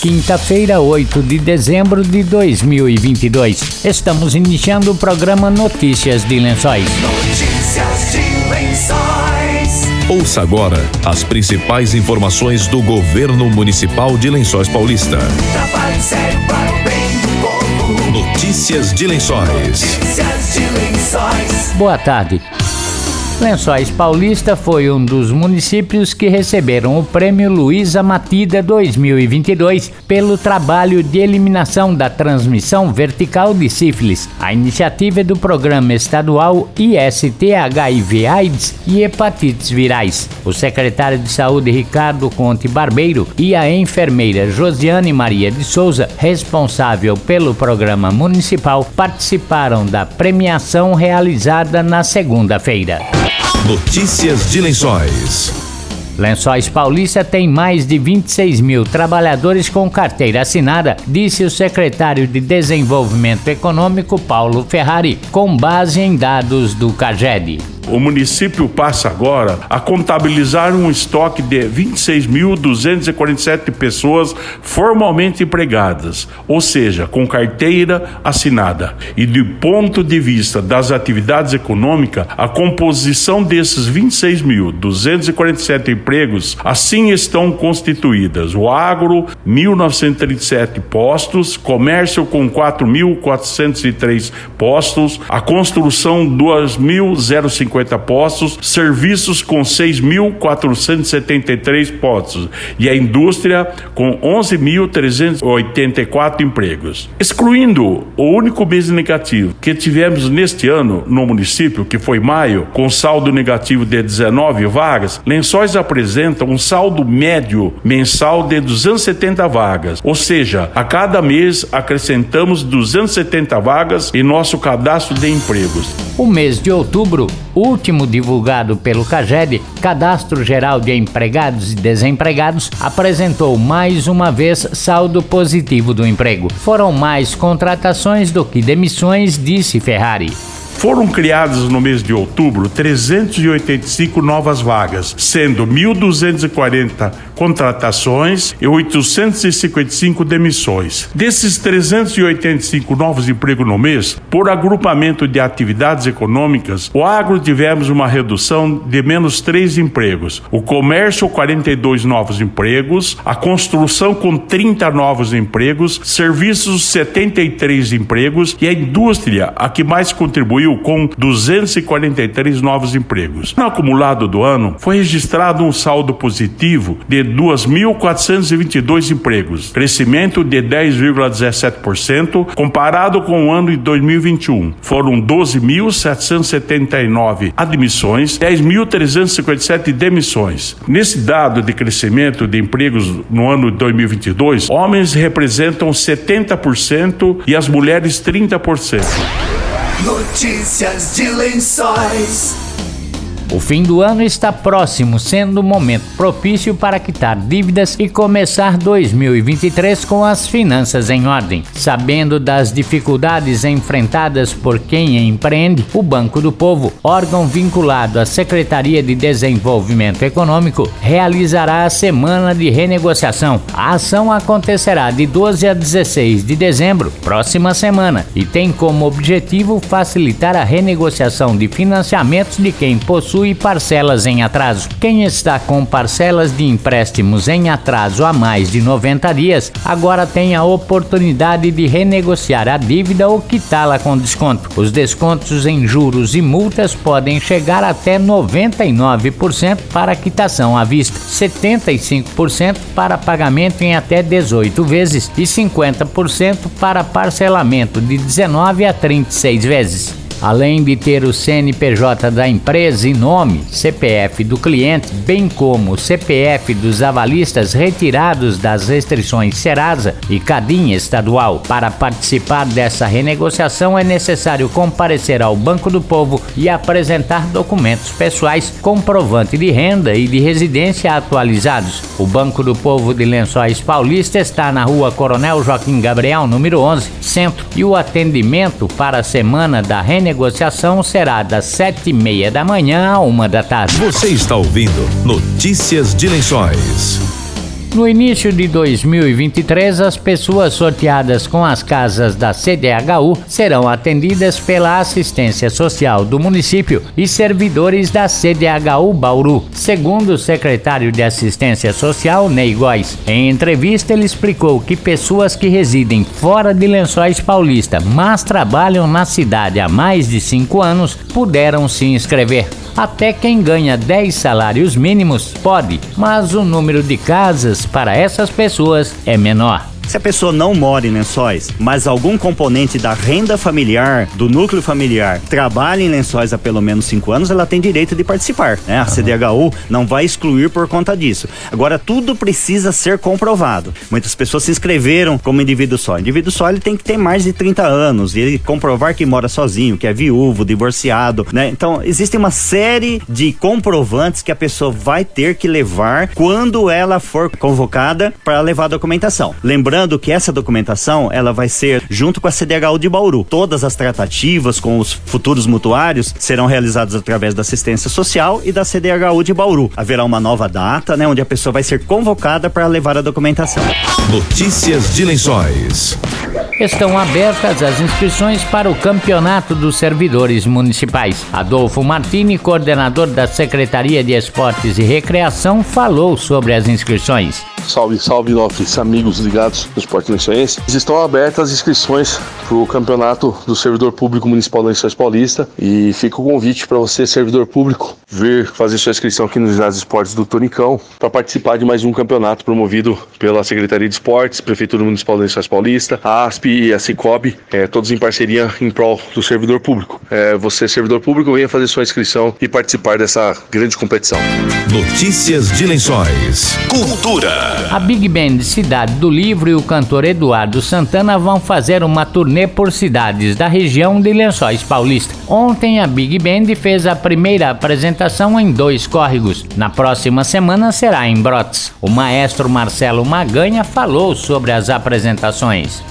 quinta-feira, 8 de dezembro de 2022. Estamos iniciando o programa Notícias de Lençóis. Notícias de Lençóis. Ouça agora as principais informações do governo municipal de Lençóis Paulista. Trabalho sério para o bem do povo. Notícias de Lençóis. Notícias de Lençóis. Boa tarde. Lençóis Paulista foi um dos municípios que receberam o Prêmio Luísa Matida 2022 pelo trabalho de eliminação da transmissão vertical de sífilis. A iniciativa é do Programa Estadual IST HIV AIDS e Hepatites Virais. O secretário de Saúde Ricardo Conte Barbeiro e a enfermeira Josiane Maria de Souza, responsável pelo programa municipal, participaram da premiação realizada na segunda-feira. Notícias de Lençóis. Lençóis Paulista tem mais de 26 mil trabalhadores com carteira assinada, disse o secretário de Desenvolvimento Econômico Paulo Ferrari, com base em dados do CAGED. O município passa agora a contabilizar um estoque de 26.247 pessoas formalmente empregadas, ou seja, com carteira assinada. E do ponto de vista das atividades econômicas, a composição desses 26.247 empregos assim estão constituídas: o agro, 1.937 postos, comércio com 4.403 postos, a construção 2.050 postos, serviços com 6.473 postos e a indústria com 11.384 empregos. Excluindo o único mês negativo que tivemos neste ano no município, que foi maio, com saldo negativo de 19 vagas, Lençóis apresenta um saldo médio mensal de 270 vagas, ou seja, a cada mês acrescentamos 270 vagas em nosso cadastro de empregos. O mês de outubro, último divulgado pelo CAGED, Cadastro Geral de Empregados e Desempregados, apresentou mais uma vez saldo positivo do emprego. Foram mais contratações do que demissões, disse Ferrari. Foram criadas no mês de outubro 385 novas vagas, sendo 1.240 contratações e 855 demissões. Desses 385 novos empregos no mês, por agrupamento de atividades econômicas, o agro tivemos uma redução de menos 3 empregos, o comércio 42 novos empregos, a construção com 30 novos empregos, serviços 73 empregos. E a indústria a que mais contribuiu com 243 novos empregos. No acumulado do ano, foi registrado um saldo positivo de 2.422 empregos, crescimento de 10,17% comparado com o ano de 2021. Foram 12.779 admissões, 10.357 demissões. Nesse dado de crescimento de empregos no ano de 2022, homens representam 70% e as mulheres 30%. Notícias de Lençóis. O fim do ano está próximo, sendo um momento propício para quitar dívidas e começar 2023 com as finanças em ordem. Sabendo das dificuldades enfrentadas por quem empreende, o Banco do Povo, órgão vinculado à Secretaria de Desenvolvimento Econômico, realizará a semana de renegociação. A ação acontecerá de 12 a 16 de dezembro, próxima semana, e tem como objetivo facilitar a renegociação de financiamentos de quem possui possui parcelas em atraso. Quem está com parcelas de empréstimos em atraso há mais de 90 dias, agora tem a oportunidade de renegociar a dívida ou quitá-la com desconto. Os descontos em juros e multas podem chegar até 99% para quitação à vista, 75% para pagamento em até 18 vezes e 50% para parcelamento de 19 a 36 vezes além de ter o CNPJ da empresa e nome, CPF do cliente, bem como o CPF dos avalistas retirados das restrições Serasa e Cadinha Estadual. Para participar dessa renegociação é necessário comparecer ao Banco do Povo e apresentar documentos pessoais, comprovante de renda e de residência atualizados. O Banco do Povo de Lençóis Paulista está na rua Coronel Joaquim Gabriel, número 11, centro, e o atendimento para a semana da renegociação negociação será das sete e meia da manhã a uma da tarde. Você está ouvindo Notícias de Lençóis. No início de 2023, as pessoas sorteadas com as casas da CDHU serão atendidas pela assistência social do município e servidores da CDHU Bauru, segundo o secretário de Assistência Social, Ney Góes. Em entrevista, ele explicou que pessoas que residem fora de Lençóis Paulista, mas trabalham na cidade há mais de cinco anos, puderam se inscrever. Até quem ganha 10 salários mínimos pode, mas o número de casas para essas pessoas é menor. Se a pessoa não mora em lençóis, mas algum componente da renda familiar, do núcleo familiar, trabalha em lençóis há pelo menos cinco anos, ela tem direito de participar. Né? A CDHU não vai excluir por conta disso. Agora, tudo precisa ser comprovado. Muitas pessoas se inscreveram como indivíduo só. Indivíduo só ele tem que ter mais de 30 anos e ele comprovar que mora sozinho, que é viúvo, divorciado. Né? Então, existe uma série de comprovantes que a pessoa vai ter que levar quando ela for convocada para levar a documentação. Lembrando Lembrando que essa documentação ela vai ser junto com a CDHU de Bauru. Todas as tratativas com os futuros mutuários serão realizadas através da assistência social e da CDHU de Bauru. Haverá uma nova data, né, onde a pessoa vai ser convocada para levar a documentação. Notícias de Lençóis. Estão abertas as inscrições para o Campeonato dos Servidores Municipais. Adolfo Martini, coordenador da Secretaria de Esportes e Recreação, falou sobre as inscrições. Salve, salve, nossos amigos ligados no Esporte Lençoense. Estão abertas as inscrições para o campeonato do Servidor Público Municipal Lençóis Paulista e fica o convite para você, servidor público, vir fazer sua inscrição aqui no Ginásio Esportes do Tonicão para participar de mais um campeonato promovido pela Secretaria de Esportes, Prefeitura Municipal Lençóis Paulista, a ASP e a Cicobi, é, todos em parceria em prol do servidor público. É, você, servidor público, venha fazer sua inscrição e participar dessa grande competição. Notícias de Lençóis. Cultura. A Big Band Cidade do Livro e o cantor Eduardo Santana vão fazer uma turnê por cidades da região de Lençóis Paulista. Ontem a Big Band fez a primeira apresentação em dois córregos. Na próxima semana será em Brotes. O maestro Marcelo Maganha falou sobre as apresentações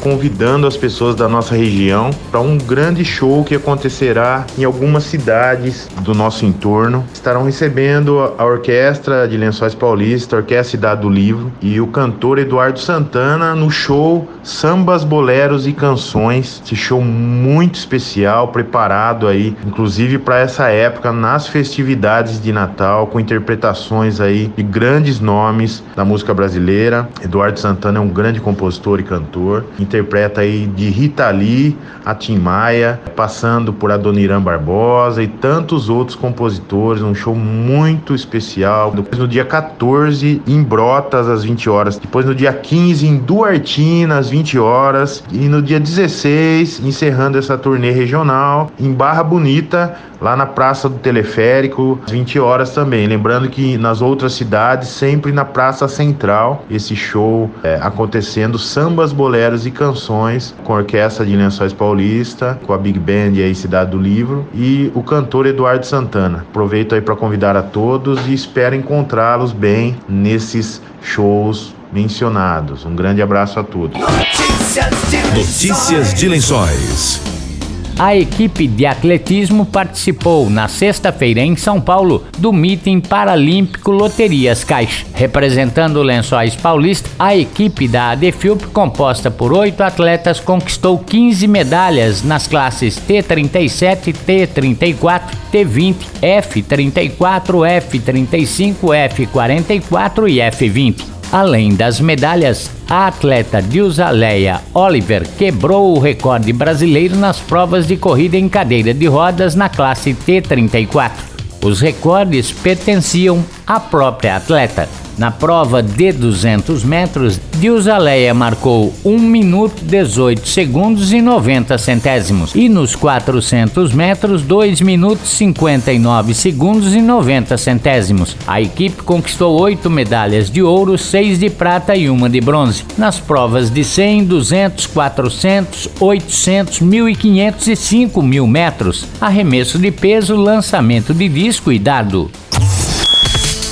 convidando as pessoas da nossa região para um grande show que acontecerá em algumas cidades do nosso entorno. Estarão recebendo a Orquestra de Lençóis Paulista, a Orquestra Cidade do Livro e o cantor Eduardo Santana no show Sambas, Boleros e Canções. Esse show muito especial, preparado aí, inclusive para essa época nas festividades de Natal, com interpretações aí de grandes nomes da música brasileira. Eduardo Santana é um grande compositor e cantor interpreta aí de Rita Lee a Tim Maia, passando por Adoniran Barbosa e tantos outros compositores, um show muito especial. Depois no dia 14 em Brotas às 20 horas, depois no dia 15 em Duartina às 20 horas e no dia 16 encerrando essa turnê regional em Barra Bonita lá na Praça do Teleférico, às 20 horas também. Lembrando que nas outras cidades, sempre na Praça Central, esse show é, acontecendo, sambas, boleros e canções, com a Orquestra de Lençóis Paulista, com a Big Band aí Cidade do Livro e o cantor Eduardo Santana. Aproveito aí para convidar a todos e espero encontrá-los bem nesses shows mencionados. Um grande abraço a todos. Notícias de Notícias de Lençóis. A equipe de atletismo participou na sexta-feira em São Paulo do Meeting Paralímpico Loterias Caixa. Representando o Lençóis Paulista, a equipe da ADFIUP, composta por oito atletas, conquistou 15 medalhas nas classes T37, T34, T20, F34, F35, F44 e F20. Além das medalhas, a atleta Dilzaleia Oliver quebrou o recorde brasileiro nas provas de corrida em cadeira de rodas na classe T34. Os recordes pertenciam à própria atleta. Na prova de 200 metros, Dilzaleia marcou 1 minuto 18 segundos e 90 centésimos. E nos 400 metros, 2 minutos 59 segundos e 90 centésimos. A equipe conquistou 8 medalhas de ouro, 6 de prata e uma de bronze. Nas provas de 100, 200, 400, 800, 1500 e 5 mil metros. Arremesso de peso, lançamento de disco e dardo.